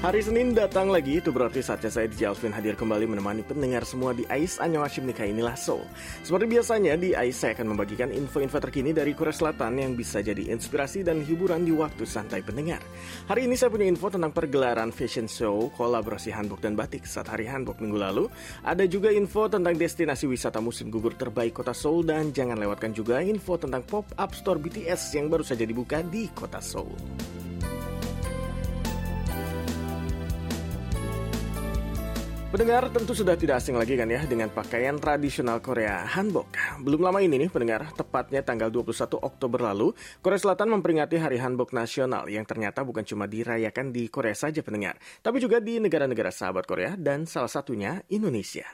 Hari Senin datang lagi, itu berarti saatnya saya DJ Alvin hadir kembali menemani pendengar semua di AIS Annyeonghaseyo Nikah inilah Soul. Seperti biasanya di AIS saya akan membagikan info-info terkini dari Korea Selatan yang bisa jadi inspirasi dan hiburan di waktu santai pendengar. Hari ini saya punya info tentang pergelaran fashion show kolaborasi handbook dan batik saat hari handbook minggu lalu. Ada juga info tentang destinasi wisata musim gugur terbaik kota Seoul dan jangan lewatkan juga info tentang pop-up store BTS yang baru saja dibuka di kota Seoul. Pendengar tentu sudah tidak asing lagi kan ya dengan pakaian tradisional Korea Hanbok. Belum lama ini nih pendengar, tepatnya tanggal 21 Oktober lalu, Korea Selatan memperingati Hari Hanbok Nasional yang ternyata bukan cuma dirayakan di Korea saja pendengar, tapi juga di negara-negara sahabat Korea dan salah satunya Indonesia.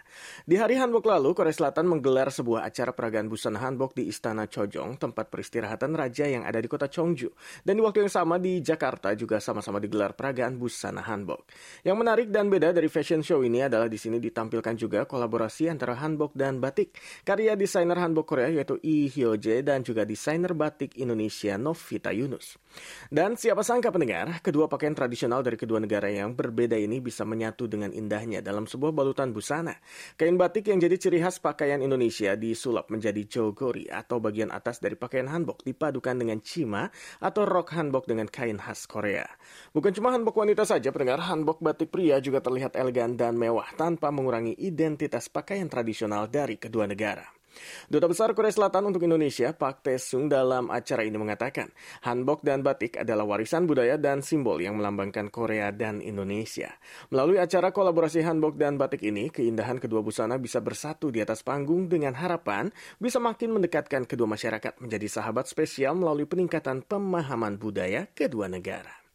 Di Hari Hanbok lalu, Korea Selatan menggelar sebuah acara peragaan busana Hanbok di Istana Chojong, tempat peristirahatan raja yang ada di kota Chongju. Dan di waktu yang sama di Jakarta juga sama-sama digelar peragaan busana Hanbok. Yang menarik dan beda dari fashion show ini adalah di sini ditampilkan juga kolaborasi antara hanbok dan batik. Karya desainer hanbok Korea yaitu Lee Hyo-jae dan juga desainer batik Indonesia Novita Yunus. Dan siapa sangka pendengar, kedua pakaian tradisional dari kedua negara yang berbeda ini bisa menyatu dengan indahnya dalam sebuah balutan busana. Kain batik yang jadi ciri khas pakaian Indonesia disulap menjadi jogori atau bagian atas dari pakaian hanbok dipadukan dengan cima atau rok hanbok dengan kain khas Korea. Bukan cuma hanbok wanita saja pendengar, hanbok batik pria juga terlihat elegan dan mewah mewah tanpa mengurangi identitas pakaian tradisional dari kedua negara. Duta Besar Korea Selatan untuk Indonesia, Pak Taesung dalam acara ini mengatakan, hanbok dan batik adalah warisan budaya dan simbol yang melambangkan Korea dan Indonesia. Melalui acara kolaborasi hanbok dan batik ini, keindahan kedua busana bisa bersatu di atas panggung dengan harapan bisa makin mendekatkan kedua masyarakat menjadi sahabat spesial melalui peningkatan pemahaman budaya kedua negara.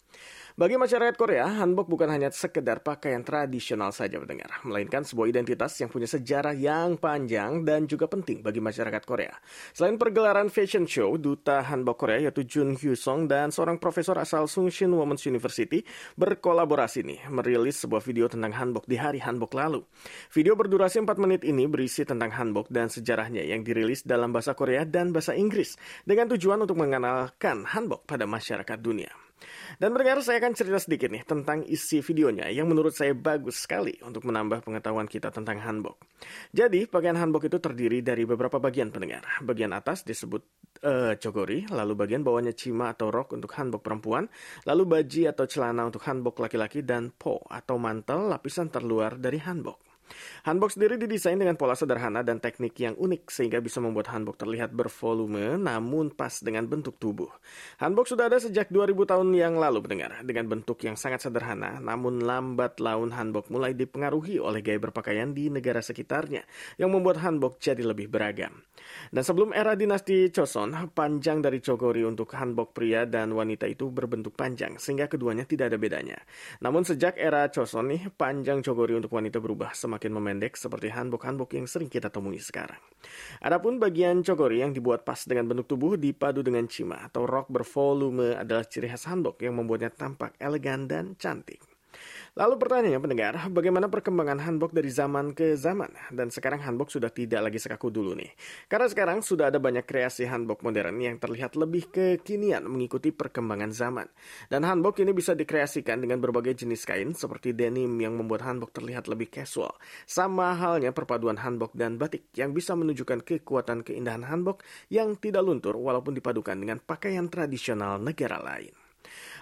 Bagi masyarakat Korea, hanbok bukan hanya sekedar pakaian tradisional saja mendengar, melainkan sebuah identitas yang punya sejarah yang panjang dan juga penting bagi masyarakat Korea. Selain pergelaran fashion show, duta hanbok Korea yaitu Jun Hyo Song dan seorang profesor asal Sungshin Women's University berkolaborasi nih merilis sebuah video tentang hanbok di hari hanbok lalu. Video berdurasi 4 menit ini berisi tentang hanbok dan sejarahnya yang dirilis dalam bahasa Korea dan bahasa Inggris dengan tujuan untuk mengenalkan hanbok pada masyarakat dunia. Dan pendengar saya akan cerita sedikit nih tentang isi videonya yang menurut saya bagus sekali untuk menambah pengetahuan kita tentang hanbok. Jadi pakaian hanbok itu terdiri dari beberapa bagian pendengar. Bagian atas disebut uh, lalu bagian bawahnya cima atau rok untuk hanbok perempuan, lalu baji atau celana untuk hanbok laki-laki dan po atau mantel lapisan terluar dari hanbok. Hanbok sendiri didesain dengan pola sederhana dan teknik yang unik sehingga bisa membuat hanbok terlihat bervolume namun pas dengan bentuk tubuh. Hanbok sudah ada sejak 2000 tahun yang lalu pendengar dengan bentuk yang sangat sederhana namun lambat laun hanbok mulai dipengaruhi oleh gaya berpakaian di negara sekitarnya yang membuat hanbok jadi lebih beragam. Dan sebelum era dinasti Choson, panjang dari cogori untuk hanbok pria dan wanita itu berbentuk panjang sehingga keduanya tidak ada bedanya. Namun sejak era Choson nih panjang cogori untuk wanita berubah semakin semakin memendek seperti hanbok-hanbok yang sering kita temui sekarang. Adapun bagian cokori yang dibuat pas dengan bentuk tubuh dipadu dengan cima atau rok bervolume adalah ciri khas hanbok yang membuatnya tampak elegan dan cantik. Lalu pertanyaannya pendengar, bagaimana perkembangan hanbok dari zaman ke zaman? Dan sekarang hanbok sudah tidak lagi sekaku dulu nih. Karena sekarang sudah ada banyak kreasi hanbok modern yang terlihat lebih kekinian mengikuti perkembangan zaman. Dan hanbok ini bisa dikreasikan dengan berbagai jenis kain seperti denim yang membuat hanbok terlihat lebih casual. Sama halnya perpaduan hanbok dan batik yang bisa menunjukkan kekuatan keindahan hanbok yang tidak luntur walaupun dipadukan dengan pakaian tradisional negara lain.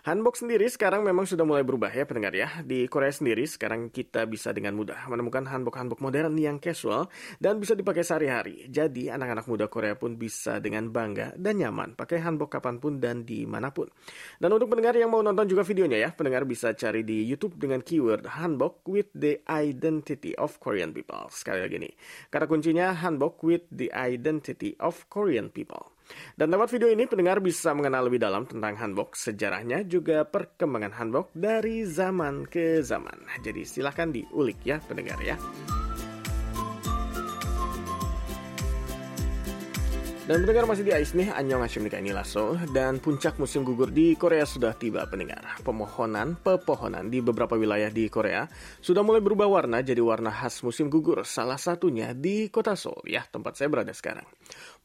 Hanbok sendiri sekarang memang sudah mulai berubah ya pendengar ya. Di Korea sendiri sekarang kita bisa dengan mudah menemukan hanbok-hanbok modern yang casual dan bisa dipakai sehari-hari. Jadi anak-anak muda Korea pun bisa dengan bangga dan nyaman pakai hanbok kapan pun dan di mana pun. Dan untuk pendengar yang mau nonton juga videonya ya, pendengar bisa cari di YouTube dengan keyword hanbok with the identity of Korean people. Sekali lagi nih, kata kuncinya hanbok with the identity of Korean people. Dan lewat video ini pendengar bisa mengenal lebih dalam tentang hanbok, sejarahnya juga perkembangan hanbok dari zaman ke zaman. Jadi silahkan diulik ya pendengar ya. Dan pendengar masih di AIS nih, Anyong Hashim ini Lasso dan puncak musim gugur di Korea sudah tiba pendengar. Pemohonan, pepohonan di beberapa wilayah di Korea sudah mulai berubah warna jadi warna khas musim gugur. Salah satunya di kota Seoul, ya tempat saya berada sekarang.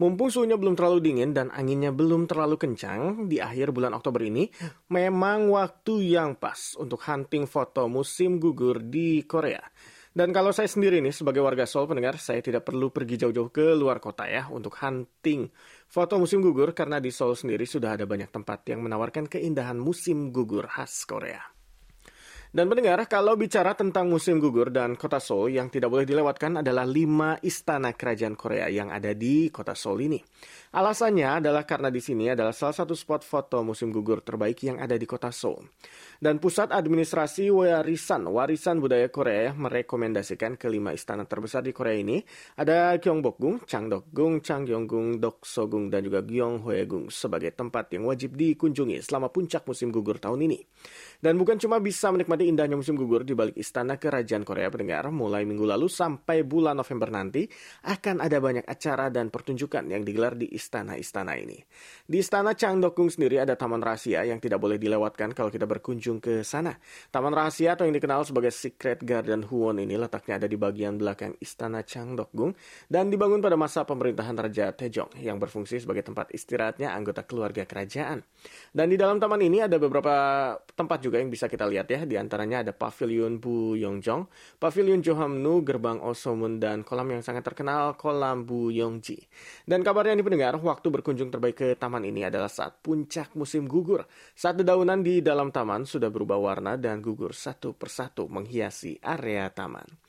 Mumpung suhunya belum terlalu dingin dan anginnya belum terlalu kencang, di akhir bulan Oktober ini memang waktu yang pas untuk hunting foto musim gugur di Korea. Dan kalau saya sendiri nih sebagai warga Seoul pendengar, saya tidak perlu pergi jauh-jauh ke luar kota ya untuk hunting foto musim gugur karena di Seoul sendiri sudah ada banyak tempat yang menawarkan keindahan musim gugur khas Korea. Dan pendengar, kalau bicara tentang musim gugur dan kota Seoul yang tidak boleh dilewatkan adalah lima istana kerajaan Korea yang ada di kota Seoul ini. Alasannya adalah karena di sini adalah salah satu spot foto musim gugur terbaik yang ada di kota Seoul. Dan Pusat Administrasi Warisan Warisan Budaya Korea merekomendasikan kelima istana terbesar di Korea ini ada Gyeongbokgung, Changdeokgung, Changgyeonggung, Doksogung, dan juga Gyeonghwaegung sebagai tempat yang wajib dikunjungi selama puncak musim gugur tahun ini. Dan bukan cuma bisa menikmati indahnya musim gugur di balik istana kerajaan Korea pendengar, mulai minggu lalu sampai bulan November nanti akan ada banyak acara dan pertunjukan yang digelar di istana-istana ini. Di istana Changdeokgung sendiri ada taman rahasia yang tidak boleh dilewatkan kalau kita berkunjung berkunjung ke sana. Taman rahasia atau yang dikenal sebagai Secret Garden Huon ini letaknya ada di bagian belakang Istana Changdokgung dan dibangun pada masa pemerintahan Raja Taejong yang berfungsi sebagai tempat istirahatnya anggota keluarga kerajaan. Dan di dalam taman ini ada beberapa tempat juga yang bisa kita lihat ya. Di antaranya ada Pavilion Bu Yongjong, Pavilion Johamnu, Gerbang Osomun, dan kolam yang sangat terkenal Kolam Bu Yongji. Dan kabarnya ini pendengar, waktu berkunjung terbaik ke taman ini adalah saat puncak musim gugur. Saat dedaunan di dalam taman sudah berubah warna dan gugur satu persatu menghiasi area taman.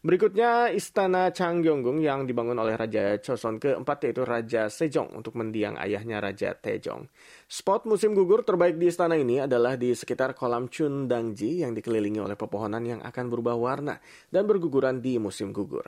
Berikutnya Istana Changgyeonggung yang dibangun oleh Raja Choson keempat yaitu Raja Sejong untuk mendiang ayahnya Raja Taejong. Spot musim gugur terbaik di istana ini adalah di sekitar kolam Chundangji yang dikelilingi oleh pepohonan yang akan berubah warna dan berguguran di musim gugur.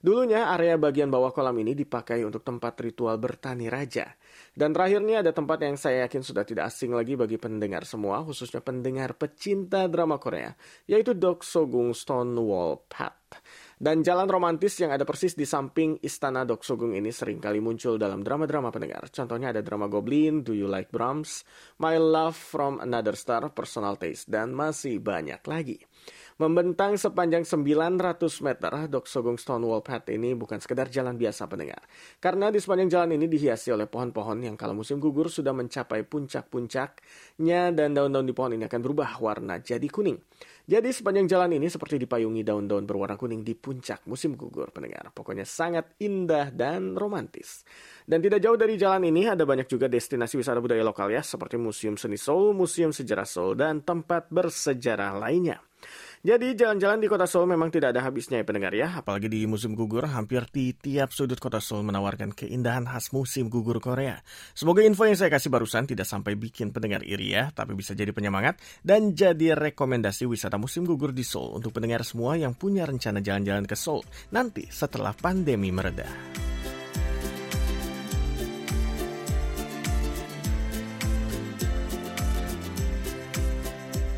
Dulunya area bagian bawah kolam ini dipakai untuk tempat ritual bertani raja. Dan terakhirnya ada tempat yang saya yakin sudah tidak asing lagi bagi pendengar semua, khususnya pendengar pecinta drama Korea, yaitu Doksogung Stonewall Path. Dan jalan romantis yang ada persis di samping Istana Doksogung ini sering kali muncul dalam drama-drama pendengar. Contohnya ada drama Goblin, Do You Like Brahms, My Love from Another Star, Personal Taste, dan masih banyak lagi. Membentang sepanjang 900 meter, Dok Sogong Stonewall Path ini bukan sekedar jalan biasa pendengar. Karena di sepanjang jalan ini dihiasi oleh pohon-pohon yang kalau musim gugur sudah mencapai puncak-puncaknya dan daun-daun di pohon ini akan berubah warna jadi kuning. Jadi sepanjang jalan ini seperti dipayungi daun-daun berwarna kuning di puncak musim gugur pendengar. Pokoknya sangat indah dan romantis. Dan tidak jauh dari jalan ini ada banyak juga destinasi wisata budaya lokal ya seperti Museum Seni Seoul, Museum Sejarah Seoul, dan tempat bersejarah lainnya. Jadi jalan-jalan di kota Seoul memang tidak ada habisnya ya pendengar ya. Apalagi di musim gugur, hampir di tiap sudut kota Seoul menawarkan keindahan khas musim gugur Korea. Semoga info yang saya kasih barusan tidak sampai bikin pendengar iri ya, tapi bisa jadi penyemangat dan jadi rekomendasi wisata musim gugur di Seoul untuk pendengar semua yang punya rencana jalan-jalan ke Seoul nanti setelah pandemi mereda.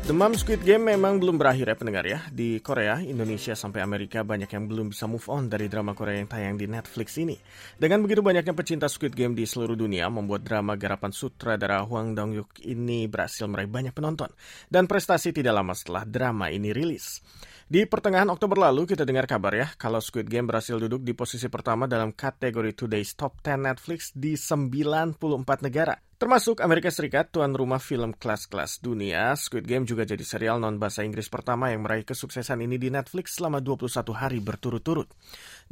Demam Squid Game memang belum berakhir ya pendengar ya. Di Korea, Indonesia sampai Amerika banyak yang belum bisa move on dari drama Korea yang tayang di Netflix ini. Dengan begitu banyaknya pecinta Squid Game di seluruh dunia, membuat drama garapan sutradara Hwang Dong-yuk ini berhasil meraih banyak penonton. Dan prestasi tidak lama setelah drama ini rilis. Di pertengahan Oktober lalu kita dengar kabar ya kalau Squid Game berhasil duduk di posisi pertama dalam kategori Today's Top 10 Netflix di 94 negara. Termasuk Amerika Serikat, tuan rumah film kelas-kelas dunia, Squid Game juga jadi serial non-bahasa Inggris pertama yang meraih kesuksesan ini di Netflix selama 21 hari berturut-turut.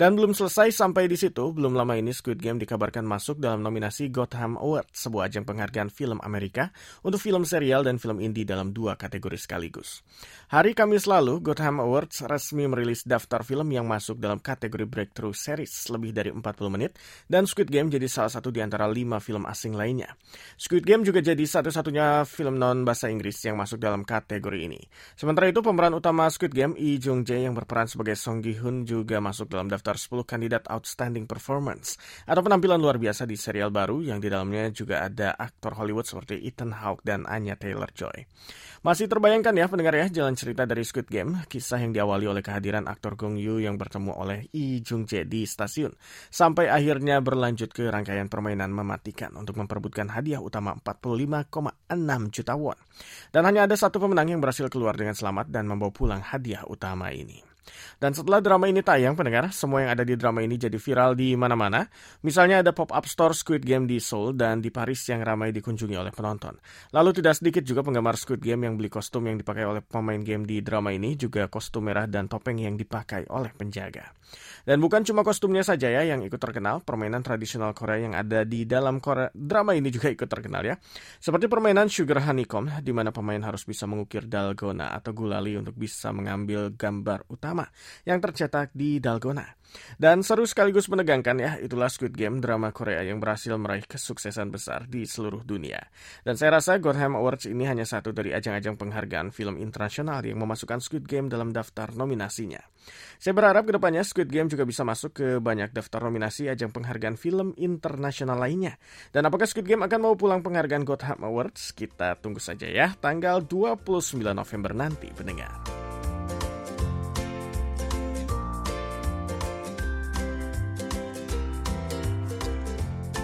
Dan belum selesai sampai di situ, belum lama ini Squid Game dikabarkan masuk dalam nominasi Gotham Award, sebuah ajang penghargaan film Amerika untuk film serial dan film indie dalam dua kategori sekaligus. Hari Kamis lalu, Gotham Awards resmi merilis daftar film yang masuk dalam kategori Breakthrough Series lebih dari 40 menit, dan Squid Game jadi salah satu di antara lima film asing lainnya. Squid Game juga jadi satu-satunya film non bahasa Inggris yang masuk dalam kategori ini. Sementara itu pemeran utama Squid Game Lee Jung Jae yang berperan sebagai Song Gi Hun juga masuk dalam daftar 10 kandidat Outstanding Performance atau penampilan luar biasa di serial baru yang di dalamnya juga ada aktor Hollywood seperti Ethan Hawke dan Anya Taylor-Joy. Masih terbayangkan ya pendengar ya jalan cerita dari Squid Game, kisah yang diawali oleh kehadiran aktor Gong Yoo yang bertemu oleh Lee Jung Jae di stasiun, sampai akhirnya berlanjut ke rangkaian permainan mematikan untuk memperebutkan hadiah utama 45,6 juta won. Dan hanya ada satu pemenang yang berhasil keluar dengan selamat dan membawa pulang hadiah utama ini. Dan setelah drama ini tayang, pendengar, semua yang ada di drama ini jadi viral di mana-mana. Misalnya ada pop-up store Squid Game di Seoul dan di Paris yang ramai dikunjungi oleh penonton. Lalu tidak sedikit juga penggemar Squid Game yang beli kostum yang dipakai oleh pemain game di drama ini, juga kostum merah dan topeng yang dipakai oleh penjaga. Dan bukan cuma kostumnya saja ya yang ikut terkenal, permainan tradisional Korea yang ada di dalam Korea, drama ini juga ikut terkenal ya. Seperti permainan Sugar Honeycomb, di mana pemain harus bisa mengukir dalgona atau gulali untuk bisa mengambil gambar utama yang tercetak di dalgona. Dan seru sekaligus menegangkan ya, itulah Squid Game, drama Korea yang berhasil meraih kesuksesan besar di seluruh dunia. Dan saya rasa Gotham Awards ini hanya satu dari ajang-ajang penghargaan film internasional yang memasukkan Squid Game dalam daftar nominasinya. Saya berharap ke depannya Squid Game juga bisa masuk ke banyak daftar nominasi ajang penghargaan film internasional lainnya. Dan apakah Squid Game akan mau pulang penghargaan Gotham Awards? Kita tunggu saja ya, tanggal 29 November nanti, pendengar.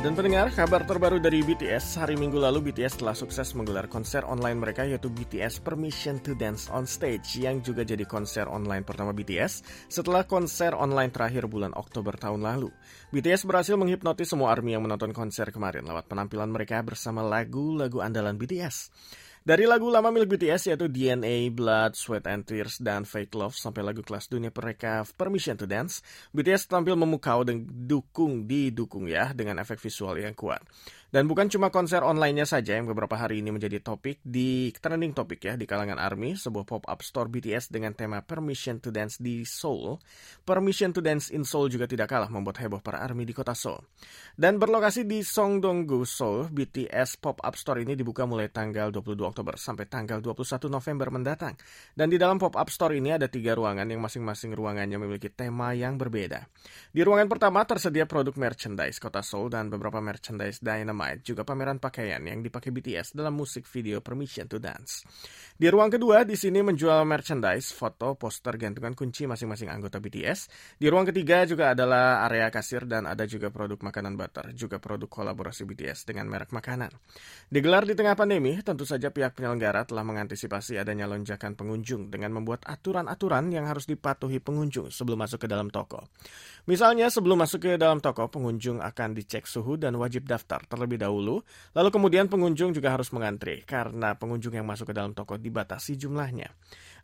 Dan pendengar, kabar terbaru dari BTS, hari Minggu lalu BTS telah sukses menggelar konser online mereka yaitu BTS Permission to Dance on Stage yang juga jadi konser online pertama BTS setelah konser online terakhir bulan Oktober tahun lalu. BTS berhasil menghipnotis semua ARMY yang menonton konser kemarin lewat penampilan mereka bersama lagu-lagu andalan BTS. Dari lagu lama milik BTS yaitu DNA, Blood, Sweat and Tears, dan Fake Love sampai lagu kelas dunia mereka Permission to Dance, BTS tampil memukau dan dukung didukung ya dengan efek visual yang kuat. Dan bukan cuma konser online-nya saja yang beberapa hari ini menjadi topik di trending topik ya di kalangan ARMY, sebuah pop-up store BTS dengan tema Permission to Dance di Seoul. Permission to Dance in Seoul juga tidak kalah membuat heboh para ARMY di kota Seoul. Dan berlokasi di Songdong-gu, Seoul, BTS pop-up store ini dibuka mulai tanggal 22 Oktober sampai tanggal 21 November mendatang. Dan di dalam pop-up store ini ada tiga ruangan yang masing-masing ruangannya memiliki tema yang berbeda. Di ruangan pertama tersedia produk merchandise kota Seoul dan beberapa merchandise Dynamite juga pameran pakaian yang dipakai BTS dalam musik video Permission to Dance. Di ruang kedua, di sini menjual merchandise, foto, poster, gantungan kunci masing-masing anggota BTS. Di ruang ketiga juga adalah area kasir dan ada juga produk makanan butter, juga produk kolaborasi BTS dengan merek makanan. Digelar di tengah pandemi, tentu saja pihak penyelenggara telah mengantisipasi adanya lonjakan pengunjung dengan membuat aturan-aturan yang harus dipatuhi pengunjung sebelum masuk ke dalam toko. Misalnya, sebelum masuk ke dalam toko, pengunjung akan dicek suhu dan wajib daftar terlebih dahulu. Lalu kemudian pengunjung juga harus mengantri karena pengunjung yang masuk ke dalam toko dibatasi jumlahnya.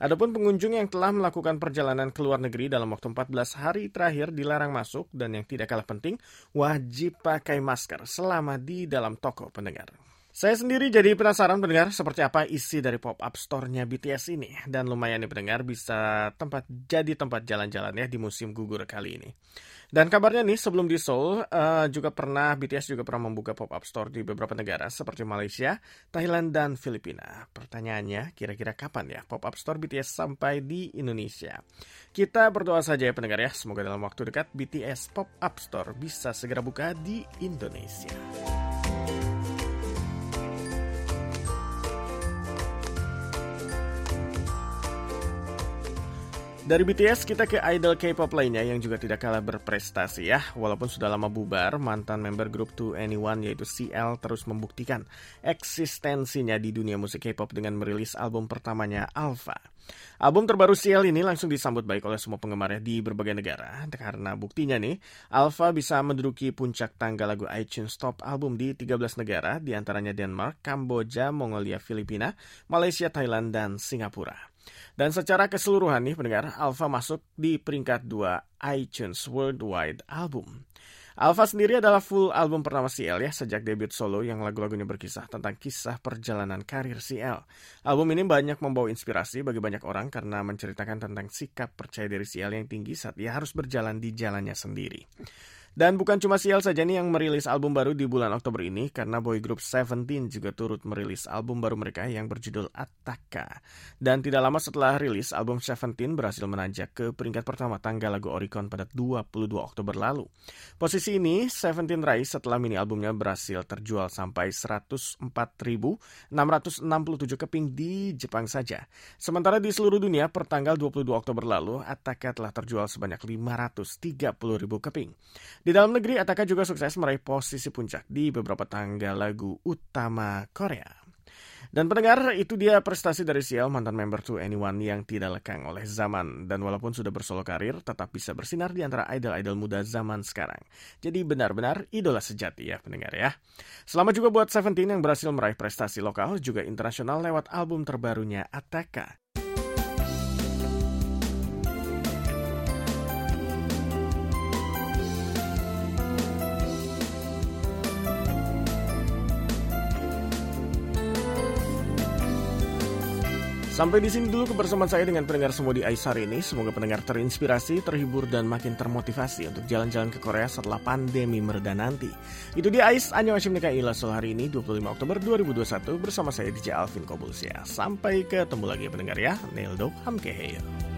Adapun pengunjung yang telah melakukan perjalanan ke luar negeri dalam waktu 14 hari terakhir dilarang masuk dan yang tidak kalah penting, wajib pakai masker selama di dalam toko pendengar. Saya sendiri jadi penasaran pendengar seperti apa isi dari pop-up store-nya BTS ini. Dan lumayan nih pendengar bisa tempat jadi tempat jalan-jalan ya di musim gugur kali ini. Dan kabarnya nih sebelum di Seoul uh, juga pernah BTS juga pernah membuka pop-up store di beberapa negara seperti Malaysia, Thailand, dan Filipina. Pertanyaannya kira-kira kapan ya pop-up store BTS sampai di Indonesia? Kita berdoa saja ya pendengar ya, semoga dalam waktu dekat BTS pop-up store bisa segera buka di Indonesia. Dari BTS kita ke idol K-pop lainnya yang juga tidak kalah berprestasi ya. Walaupun sudah lama bubar, mantan member grup 2 Anyone yaitu CL terus membuktikan eksistensinya di dunia musik K-pop dengan merilis album pertamanya Alpha. Album terbaru CL ini langsung disambut baik oleh semua penggemarnya di berbagai negara. Karena buktinya nih, Alpha bisa menduduki puncak tangga lagu iTunes Top Album di 13 negara, di antaranya Denmark, Kamboja, Mongolia, Filipina, Malaysia, Thailand, dan Singapura. Dan secara keseluruhan nih pendengar, Alpha masuk di peringkat 2 iTunes Worldwide Album. Alpha sendiri adalah full album pertama CL ya sejak debut solo yang lagu-lagunya berkisah tentang kisah perjalanan karir CL. Album ini banyak membawa inspirasi bagi banyak orang karena menceritakan tentang sikap percaya diri CL yang tinggi saat ia harus berjalan di jalannya sendiri. Dan bukan cuma Sial saja nih yang merilis album baru di bulan Oktober ini, karena boy group Seventeen juga turut merilis album baru mereka yang berjudul Ataka. Dan tidak lama setelah rilis, album Seventeen berhasil menanjak ke peringkat pertama tanggal lagu Oricon pada 22 Oktober lalu. Posisi ini, Seventeen raih setelah mini albumnya berhasil terjual sampai 104.667 keping di Jepang saja. Sementara di seluruh dunia, per tanggal 22 Oktober lalu, Ataka telah terjual sebanyak 530.000 keping. Di dalam negeri, Ataka juga sukses meraih posisi puncak di beberapa tangga lagu utama Korea. Dan pendengar, itu dia prestasi dari Sial, mantan member To Anyone yang tidak lekang oleh zaman. Dan walaupun sudah bersolo karir, tetap bisa bersinar di antara idol-idol muda zaman sekarang. Jadi benar-benar idola sejati ya pendengar ya. Selamat juga buat Seventeen yang berhasil meraih prestasi lokal juga internasional lewat album terbarunya Ataka. Sampai di sini dulu kebersamaan saya dengan pendengar semua di Ais hari ini. Semoga pendengar terinspirasi, terhibur, dan makin termotivasi untuk jalan-jalan ke Korea setelah pandemi mereda nanti. Itu dia Ais, Anyo Hashim Ila Ilasol hari ini 25 Oktober 2021 bersama saya DJ Alvin Kobulsia. Sampai ketemu lagi pendengar ya. Neil Dok Hamkeheyo.